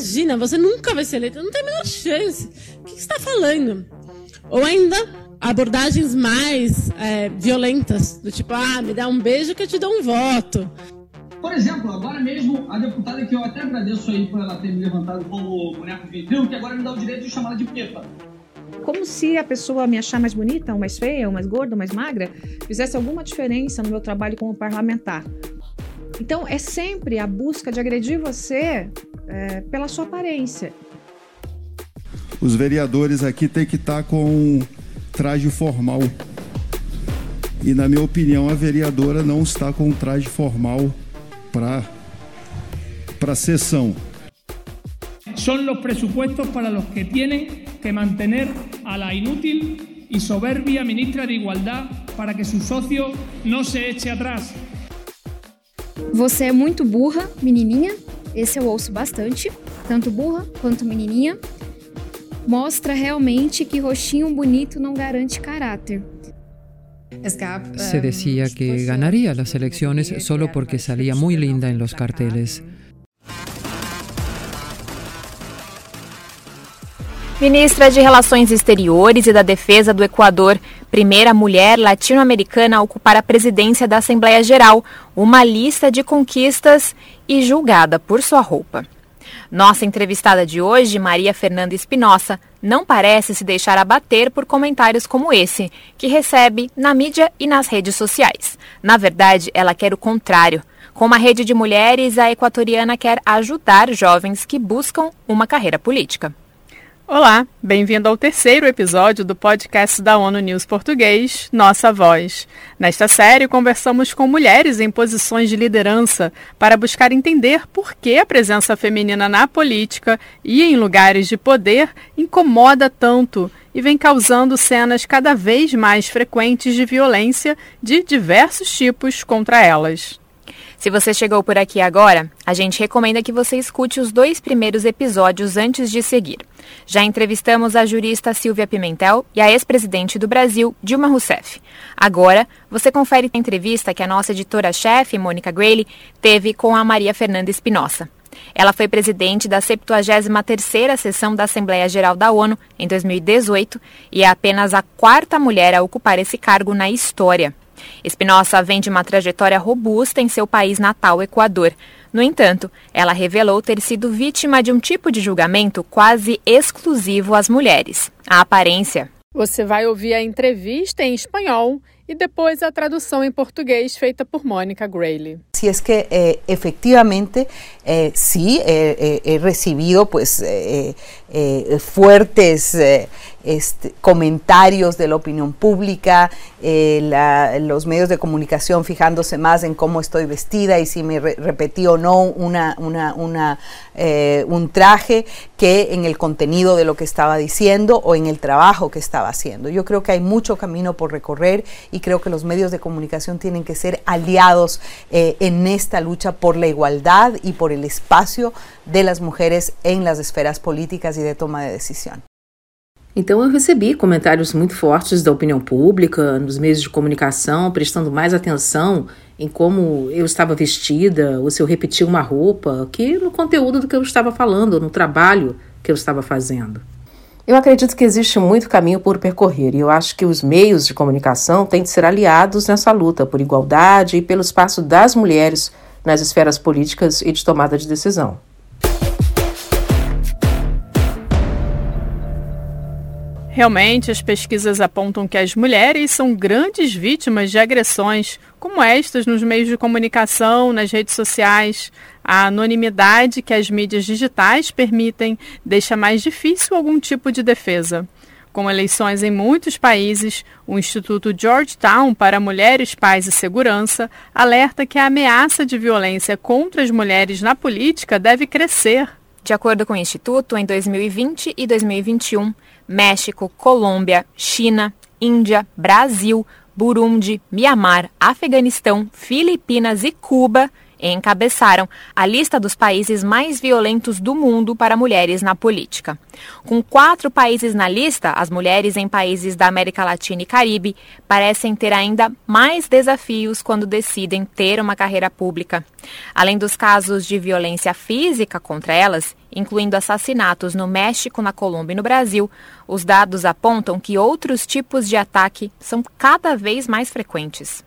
imagina, você nunca vai ser eleita, não tem a menor chance. O que você está falando? Ou ainda abordagens mais é, violentas, do tipo, ah, me dá um beijo que eu te dou um voto. Por exemplo, agora mesmo, a deputada que eu até agradeço aí por ela ter me levantado como boneco ventrilo, que agora me dá o direito de chamar ela de Pepa. Como se a pessoa me achar mais bonita, ou mais feia, ou mais gorda, ou mais magra, fizesse alguma diferença no meu trabalho como parlamentar. Então, é sempre a busca de agredir você é, pela sua aparência. Os vereadores aqui têm que estar com traje formal. E, na minha opinião, a vereadora não está com traje formal para para sessão. Son los presupuestos para los que tienen que mantener a la inútil y soberbia ministra de Igualdad para que su socio no se eche atrás. Você é muito burra, menininha. Esse eu ouço bastante, tanto burra quanto menininha. Mostra realmente que roxinho bonito não garante caráter. Se decía que ganaría las elecciones solo porque salía muy linda en los carteles. Ministra de Relações Exteriores e da Defesa do Equador, primeira mulher latino-americana a ocupar a presidência da Assembleia Geral, uma lista de conquistas e julgada por sua roupa. Nossa entrevistada de hoje, Maria Fernanda Espinosa, não parece se deixar abater por comentários como esse, que recebe na mídia e nas redes sociais. Na verdade, ela quer o contrário. Com uma rede de mulheres, a equatoriana quer ajudar jovens que buscam uma carreira política. Olá, bem-vindo ao terceiro episódio do podcast da ONU News Português, Nossa Voz. Nesta série, conversamos com mulheres em posições de liderança para buscar entender por que a presença feminina na política e em lugares de poder incomoda tanto e vem causando cenas cada vez mais frequentes de violência de diversos tipos contra elas. Se você chegou por aqui agora, a gente recomenda que você escute os dois primeiros episódios antes de seguir. Já entrevistamos a jurista Silvia Pimentel e a ex-presidente do Brasil, Dilma Rousseff. Agora, você confere a entrevista que a nossa editora-chefe, Mônica Grayley, teve com a Maria Fernanda Espinosa. Ela foi presidente da 73ª sessão da Assembleia Geral da ONU em 2018 e é apenas a quarta mulher a ocupar esse cargo na história. Espinosa vem de uma trajetória robusta em seu país natal, Equador. No entanto, ela revelou ter sido vítima de um tipo de julgamento quase exclusivo às mulheres: a aparência. Você vai ouvir a entrevista em espanhol e después la traducción en portugués feita por Mónica Grayley. Si es que eh, efectivamente eh, sí he recibido pues eh, fuertes este, comentarios de la opinión pública, los medios de comunicación fijándose más en cómo estoy vestida y si me repetí o no una, una, una un traje que en el contenido de lo que estaba diciendo o en el trabajo que estaba haciendo. Yo creo que hay mucho camino por recorrer y creo que los medios de comunicación tienen que ser aliados eh, en esta lucha por la igualdad y por el espacio de las mujeres en las esferas políticas y de toma de decisión. Então eu recebi comentários muito fortes da opinião pública, nos meios de comunicação, prestando mais atenção em como eu estava vestida, ou se eu repetia uma roupa, que no conteúdo do que eu estava falando, no trabalho que eu estava fazendo. Eu acredito que existe muito caminho por percorrer e eu acho que os meios de comunicação têm de ser aliados nessa luta por igualdade e pelo espaço das mulheres nas esferas políticas e de tomada de decisão. Realmente, as pesquisas apontam que as mulheres são grandes vítimas de agressões, como estas nos meios de comunicação, nas redes sociais. A anonimidade que as mídias digitais permitem deixa mais difícil algum tipo de defesa. Com eleições em muitos países, o Instituto Georgetown para Mulheres, Paz e Segurança alerta que a ameaça de violência contra as mulheres na política deve crescer. De acordo com o Instituto, em 2020 e 2021, México, Colômbia, China, Índia, Brasil, Burundi, Mianmar, Afeganistão, Filipinas e Cuba encabeçaram a lista dos países mais violentos do mundo para mulheres na política. Com quatro países na lista, as mulheres em países da América Latina e Caribe parecem ter ainda mais desafios quando decidem ter uma carreira pública. Além dos casos de violência física contra elas, incluindo assassinatos no México, na Colômbia e no Brasil, os dados apontam que outros tipos de ataque são cada vez mais frequentes.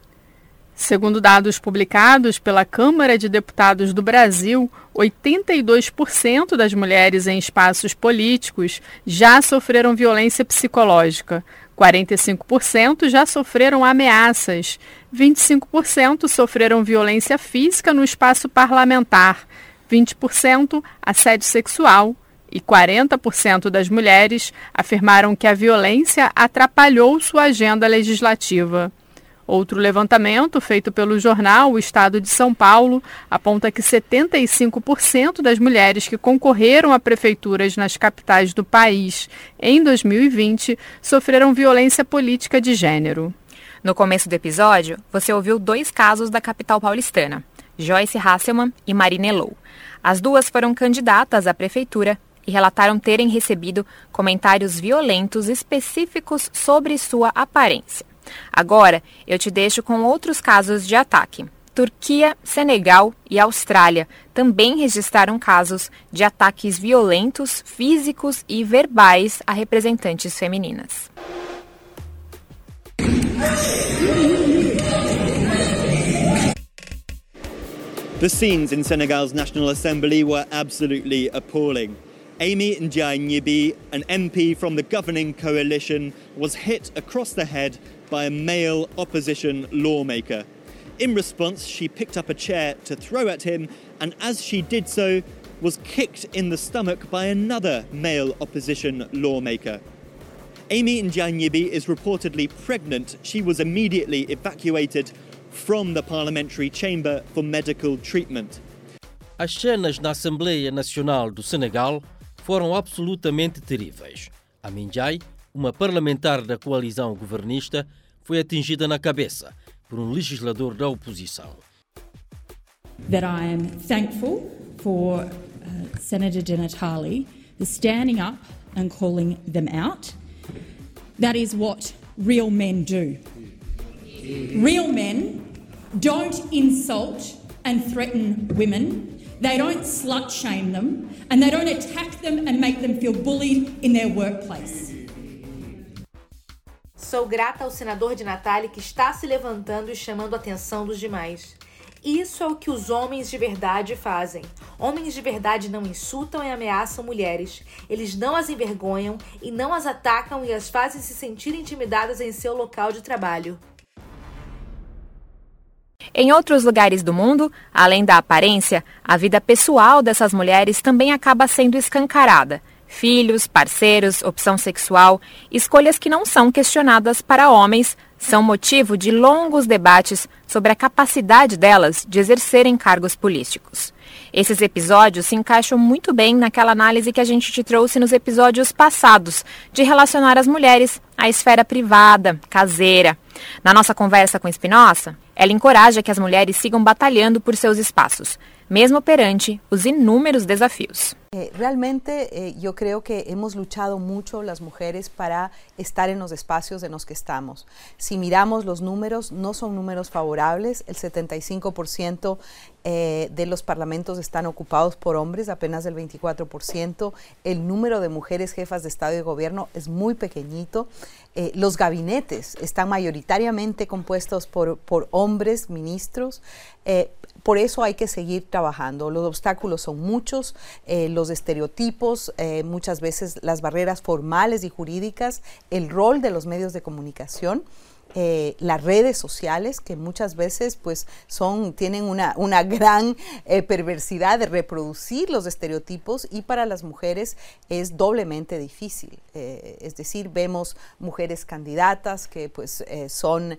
Segundo dados publicados pela Câmara de Deputados do Brasil, 82% das mulheres em espaços políticos já sofreram violência psicológica, 45% já sofreram ameaças, 25% sofreram violência física no espaço parlamentar, 20% assédio sexual e 40% das mulheres afirmaram que a violência atrapalhou sua agenda legislativa. Outro levantamento feito pelo jornal O Estado de São Paulo aponta que 75% das mulheres que concorreram a prefeituras nas capitais do país em 2020 sofreram violência política de gênero. No começo do episódio, você ouviu dois casos da capital paulistana, Joyce Hasselman e Marina Elou. As duas foram candidatas à prefeitura e relataram terem recebido comentários violentos específicos sobre sua aparência. Agora, eu te deixo com outros casos de ataque. Turquia, Senegal e Austrália também registraram casos de ataques violentos, físicos e verbais a representantes femininas. The scenes in Senegal's National Assembly were absolutely appalling. Amy Ndiaye Nyibi, an MP from the governing coalition, was hit across the head by a male opposition lawmaker. In response, she picked up a chair to throw at him, and as she did so, was kicked in the stomach by another male opposition lawmaker. Amy Njanyibi is reportedly pregnant. She was immediately evacuated from the parliamentary chamber for medical treatment. As cenas na Assembleia Nacional do Senegal foram absolutamente terríveis. A Minjai, uma parlamentar da coalizão governista, foi atingida na cabeça por um legislador da oposição. That I am thankful for uh, Senator Genitali for standing up and calling them out. That is what real men do. Real men don't insult and threaten women. They don't slut shame them and they don't attack them and make them feel bullied in their workplace. Sou grata ao senador de Natália que está se levantando e chamando a atenção dos demais. Isso é o que os homens de verdade fazem. Homens de verdade não insultam e ameaçam mulheres. Eles não as envergonham e não as atacam e as fazem se sentir intimidadas em seu local de trabalho. Em outros lugares do mundo, além da aparência, a vida pessoal dessas mulheres também acaba sendo escancarada. Filhos, parceiros, opção sexual, escolhas que não são questionadas para homens, são motivo de longos debates sobre a capacidade delas de exercerem cargos políticos. Esses episódios se encaixam muito bem naquela análise que a gente te trouxe nos episódios passados, de relacionar as mulheres à esfera privada, caseira. Na nossa conversa com Spinoza, ela encoraja que as mulheres sigam batalhando por seus espaços, mesmo perante os inúmeros desafios. Eh, realmente eh, yo creo que hemos luchado mucho las mujeres para estar en los espacios en los que estamos. Si miramos los números, no son números favorables. El 75% eh, de los parlamentos están ocupados por hombres, apenas el 24%. El número de mujeres jefas de Estado y gobierno es muy pequeñito. Eh, los gabinetes están mayoritariamente compuestos por, por hombres, ministros. Eh, por eso hay que seguir trabajando. Los obstáculos son muchos, eh, los estereotipos, eh, muchas veces las barreras formales y jurídicas, el rol de los medios de comunicación. Eh, las redes sociales que muchas veces pues son tienen una, una gran perversidad de reproducir los estereotipos y para las mujeres es doblemente difícil es decir vemos mujeres candidatas que pues son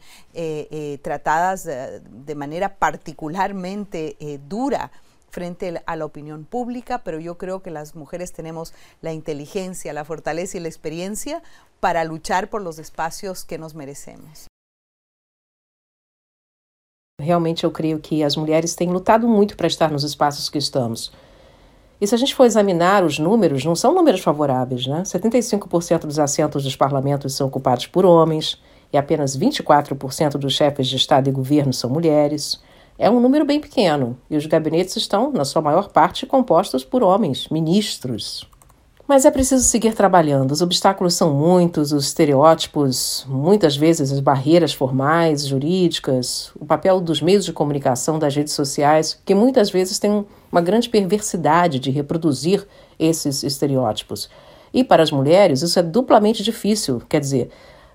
tratadas de manera particularmente eh, dura frente a la opinión pública, pero yo creo que las mujeres tenemos la inteligencia, la fortaleza y la experiencia para luchar por los espacios que nos merecemos. Realmente eu creio que as mulheres têm lutado muito para estar nos espaços que estamos. E se a gente for examinar os números, não são números favoráveis, né? 75% dos assentos dos parlamentos são ocupados por homens e apenas 24% dos chefes de Estado e governo são mulheres. É um número bem pequeno e os gabinetes estão, na sua maior parte, compostos por homens, ministros. Mas é preciso seguir trabalhando. Os obstáculos são muitos, os estereótipos, muitas vezes as barreiras formais, jurídicas, o papel dos meios de comunicação, das redes sociais, que muitas vezes têm uma grande perversidade de reproduzir esses estereótipos. E para as mulheres, isso é duplamente difícil. Quer dizer,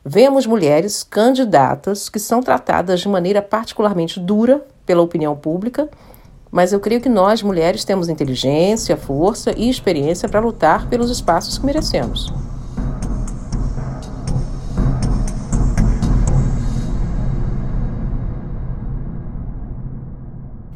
vemos mulheres candidatas que são tratadas de maneira particularmente dura pela opinião pública mas eu creio que nós, mulheres, temos inteligência, força e experiência para lutar pelos espaços que merecemos.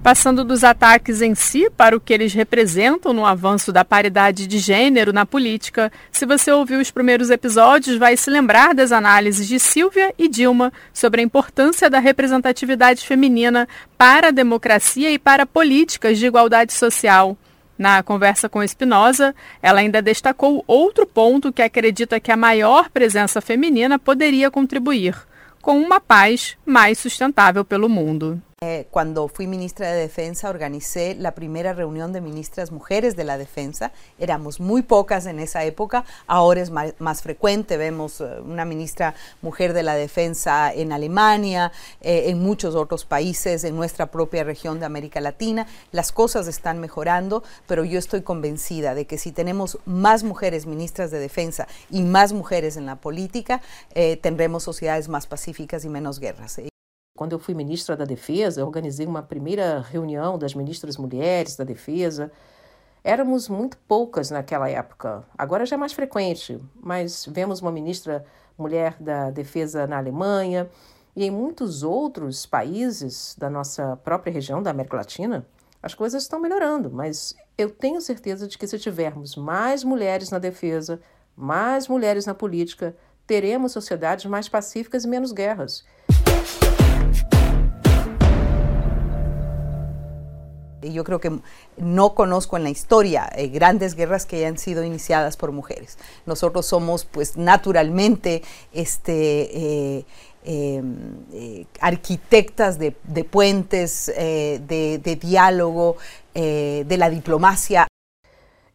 Passando dos ataques em si para o que eles representam no avanço da paridade de gênero na política, se você ouviu os primeiros episódios, vai se lembrar das análises de Silvia e Dilma sobre a importância da representatividade feminina para a democracia e para políticas de igualdade social. Na conversa com Espinosa, ela ainda destacou outro ponto que acredita que a maior presença feminina poderia contribuir com uma paz mais sustentável pelo mundo. Eh, cuando fui ministra de Defensa organicé la primera reunión de ministras mujeres de la defensa. Éramos muy pocas en esa época, ahora es más, frecuente. Vemos eh, una ministra mujer de la defensa en Alemania, eh, en muchos otros países, en nuestra propia región de América Latina. Las cosas están mejorando, pero yo estoy convencida de que si tenemos más mujeres ministras de defensa y más mujeres en la política, tendremos sociedades más pacíficas y menos guerras. Quando eu fui ministra da Defesa, eu organizei uma primeira reunião das ministras mulheres da Defesa. Éramos muito poucas naquela época. Agora já é mais frequente, mas vemos uma ministra mulher da Defesa na Alemanha e em muitos outros países da nossa própria região da América Latina. As coisas estão melhorando, mas eu tenho certeza de que se tivermos mais mulheres na defesa, mais mulheres na política, teremos sociedades mais pacíficas e menos guerras. Yo creo que no conozco en la historia eh, grandes guerras que hayan sido iniciadas por mujeres. Nosotros somos pues naturalmente este, eh, em, eh, arquitectas de, de puentes, de, de, diálogo, de la diplomacia.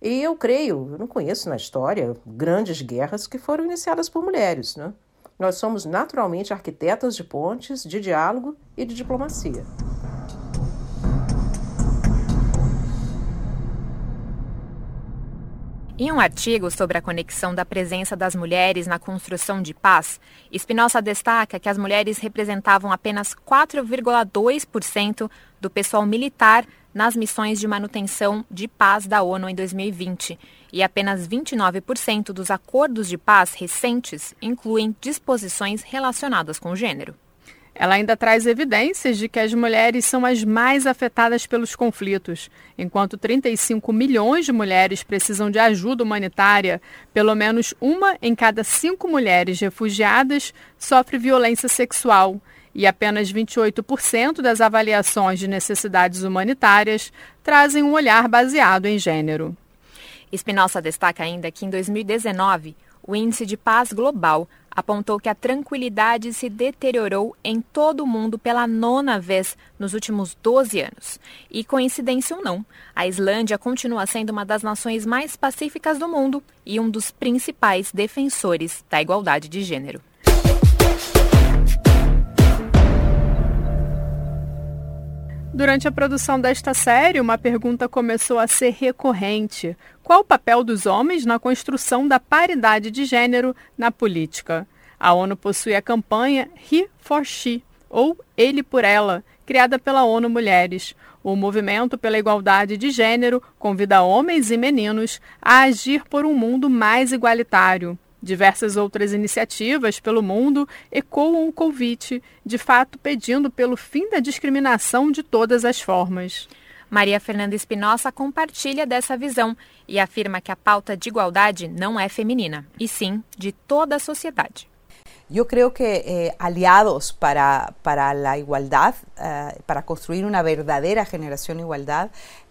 E eu creio, eu não conheço na história grandes guerras que foram iniciadas por mulheres. Né? Nós somos naturalmente arquitetas de pontes, de diálogo e de diplomacia. Em um artigo sobre a conexão da presença das mulheres na construção de paz, Spinoza destaca que as mulheres representavam apenas 4,2% do pessoal militar nas missões de manutenção de paz da ONU em 2020 e apenas 29% dos acordos de paz recentes incluem disposições relacionadas com o gênero. Ela ainda traz evidências de que as mulheres são as mais afetadas pelos conflitos. Enquanto 35 milhões de mulheres precisam de ajuda humanitária, pelo menos uma em cada cinco mulheres refugiadas sofre violência sexual. E apenas 28% das avaliações de necessidades humanitárias trazem um olhar baseado em gênero. Espinosa destaca ainda que em 2019, o Índice de Paz Global apontou que a tranquilidade se deteriorou em todo o mundo pela nona vez nos últimos 12 anos. E coincidência ou não, a Islândia continua sendo uma das nações mais pacíficas do mundo e um dos principais defensores da igualdade de gênero. Durante a produção desta série, uma pergunta começou a ser recorrente: qual o papel dos homens na construção da paridade de gênero na política? A ONU possui a campanha He for She, ou Ele por Ela, criada pela ONU Mulheres. O movimento pela igualdade de gênero convida homens e meninos a agir por um mundo mais igualitário. Diversas outras iniciativas pelo mundo ecoam o convite, de fato pedindo pelo fim da discriminação de todas as formas. Maria Fernanda Espinosa compartilha dessa visão e afirma que a pauta de igualdade não é feminina, e sim de toda a sociedade. Yo creo que eh, aliados para, para, la igualdad, eh, para construir una verdadera generación de igualdad,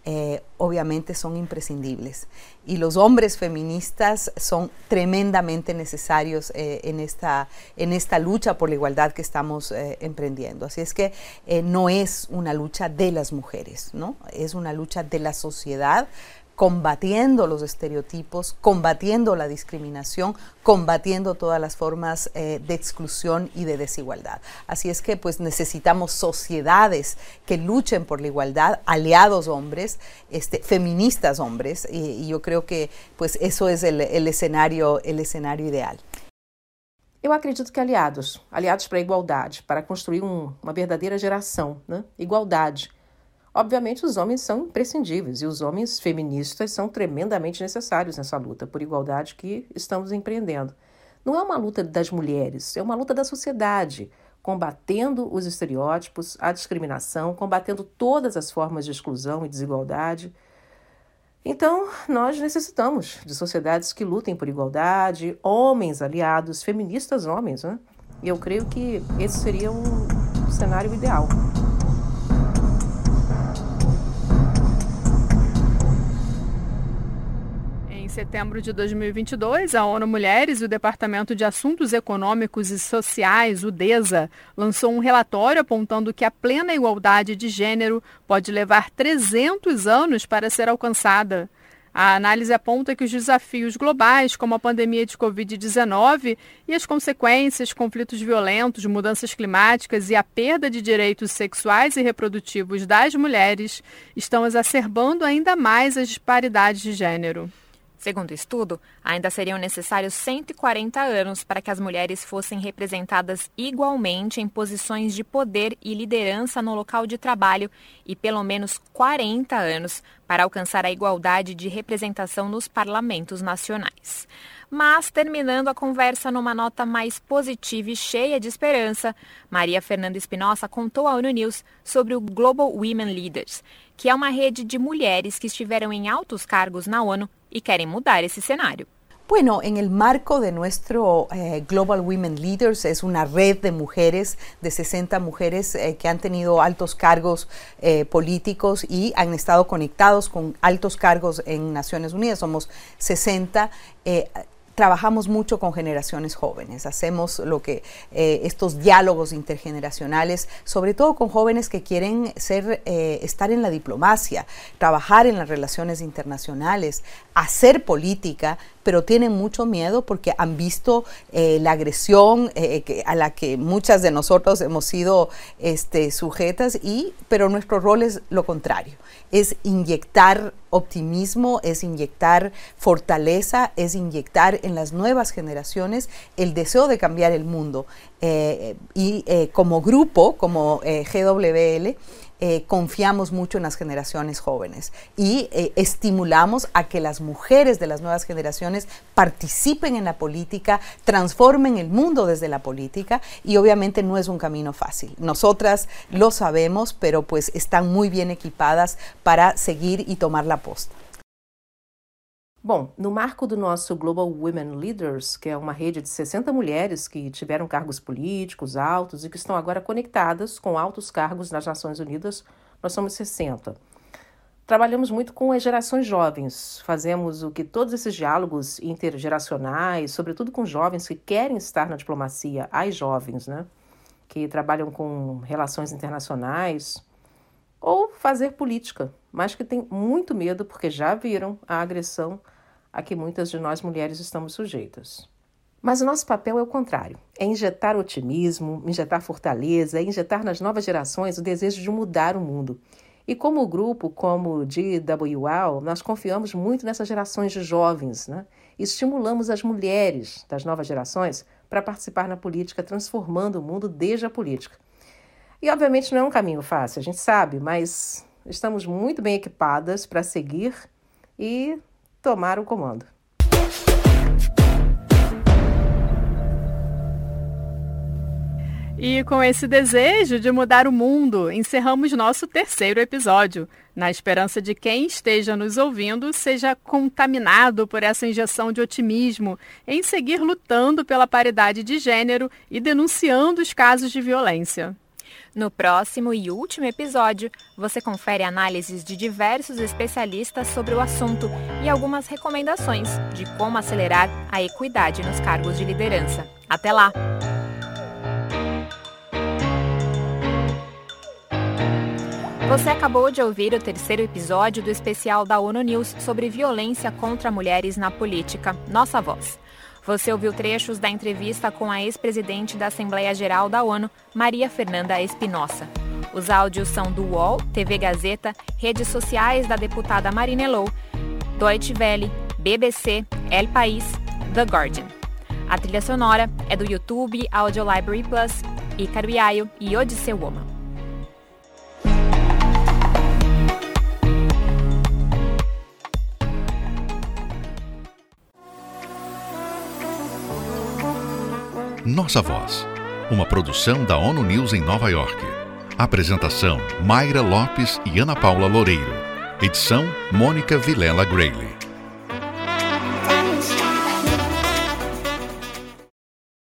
eh, obviamente son imprescindibles. Y los hombres feministas son tremendamente necesarios en, esta, en esta lucha por la igualdad que estamos emprendiendo. Así es que no es una lucha de las mujeres, ¿no? es una lucha de la sociedad combatiendo los estereotipos, combatiendo la discriminación, combatiendo todas las formas eh, de exclusión y de desigualdad. Así es que pues necesitamos sociedades que luchen por la igualdad, aliados hombres, este, feministas hombres, y, y, yo creo que pues eso es el, el escenario, el escenario ideal. Eu acredito que aliados, aliados para a igualdade, para construir um, uma verdadeira geração, né? igualdade, Obviamente, os homens são imprescindíveis e os homens feministas são tremendamente necessários nessa luta por igualdade que estamos empreendendo. Não é uma luta das mulheres, é uma luta da sociedade, combatendo os estereótipos, a discriminação, combatendo todas as formas de exclusão e desigualdade. Então, nós necessitamos de sociedades que lutem por igualdade, homens aliados, feministas homens, né? E eu creio que esse seria um cenário ideal. Setembro de 2022, a ONU Mulheres e o Departamento de Assuntos Econômicos e Sociais, o DESA, lançou um relatório apontando que a plena igualdade de gênero pode levar 300 anos para ser alcançada. A análise aponta que os desafios globais, como a pandemia de Covid-19 e as consequências, conflitos violentos, mudanças climáticas e a perda de direitos sexuais e reprodutivos das mulheres, estão exacerbando ainda mais as disparidades de gênero. Segundo o estudo, ainda seriam necessários 140 anos para que as mulheres fossem representadas igualmente em posições de poder e liderança no local de trabalho e pelo menos 40 anos para alcançar a igualdade de representação nos parlamentos nacionais. Mas, terminando a conversa numa nota mais positiva e cheia de esperança, Maria Fernanda Espinosa contou à ONU News sobre o Global Women Leaders, que é uma rede de mulheres que estiveram em altos cargos na ONU y quieren mudar ese escenario. Bueno, en el marco de nuestro eh, Global Women Leaders, es una red de mujeres, de 60 mujeres eh, que han tenido altos cargos eh, políticos y han estado conectados con altos cargos en Naciones Unidas. Somos 60 trabajamos mucho con generaciones jóvenes, hacemos lo que eh, estos diálogos intergeneracionales, sobre todo con jóvenes que quieren ser, eh, estar en la diplomacia, trabajar en las relaciones internacionales, hacer política, pero tienen mucho miedo porque han visto eh, la agresión a la que muchas de nosotros hemos sido este, sujetas, y, pero nuestro rol es lo contrario, es inyectar optimismo, es inyectar fortaleza, es inyectar en las nuevas generaciones el deseo de cambiar el mundo. Eh, y eh, como grupo, como eh, confiamos mucho en las generaciones jóvenes y estimulamos a que las mujeres de las nuevas generaciones participen en la política, transformen el mundo desde la política y obviamente no es un camino fácil. Nosotras lo sabemos, pero pues están muy bien equipadas para seguir y tomar la posta. Bom, no marco do nosso Global Women Leaders, que é uma rede de 60 mulheres que tiveram cargos políticos altos e que estão agora conectadas com altos cargos nas Nações Unidas, nós somos 60. Trabalhamos muito com as gerações jovens, fazemos o que todos esses diálogos intergeracionais, sobretudo com jovens que querem estar na diplomacia, as jovens, né? Que trabalham com relações internacionais ou fazer política, mas que têm muito medo porque já viram a agressão a que muitas de nós mulheres estamos sujeitas. Mas o nosso papel é o contrário: é injetar otimismo, injetar fortaleza, injetar nas novas gerações o desejo de mudar o mundo. E como grupo, como DWL, nós confiamos muito nessas gerações de jovens, né? Estimulamos as mulheres das novas gerações para participar na política, transformando o mundo desde a política. E obviamente não é um caminho fácil, a gente sabe, mas estamos muito bem equipadas para seguir e tomar o comando. E com esse desejo de mudar o mundo, encerramos nosso terceiro episódio, na esperança de quem esteja nos ouvindo seja contaminado por essa injeção de otimismo em seguir lutando pela paridade de gênero e denunciando os casos de violência. No próximo e último episódio, você confere análises de diversos especialistas sobre o assunto e algumas recomendações de como acelerar a equidade nos cargos de liderança. Até lá! Você acabou de ouvir o terceiro episódio do especial da ONU News sobre violência contra mulheres na política, Nossa Voz. Você ouviu trechos da entrevista com a ex-presidente da Assembleia Geral da ONU, Maria Fernanda Espinosa. Os áudios são do UOL, TV Gazeta, redes sociais da deputada Marina Elou, Deutsche Welle, BBC, El País, The Guardian. A trilha sonora é do YouTube, Audio Library Plus, Icaro Iaio e Odisseu Woman. Nossa Voz, uma produção da ONU News em Nova York. Apresentação: Mayra Lopes e Ana Paula Loureiro. Edição: Mônica Vilela Grayley.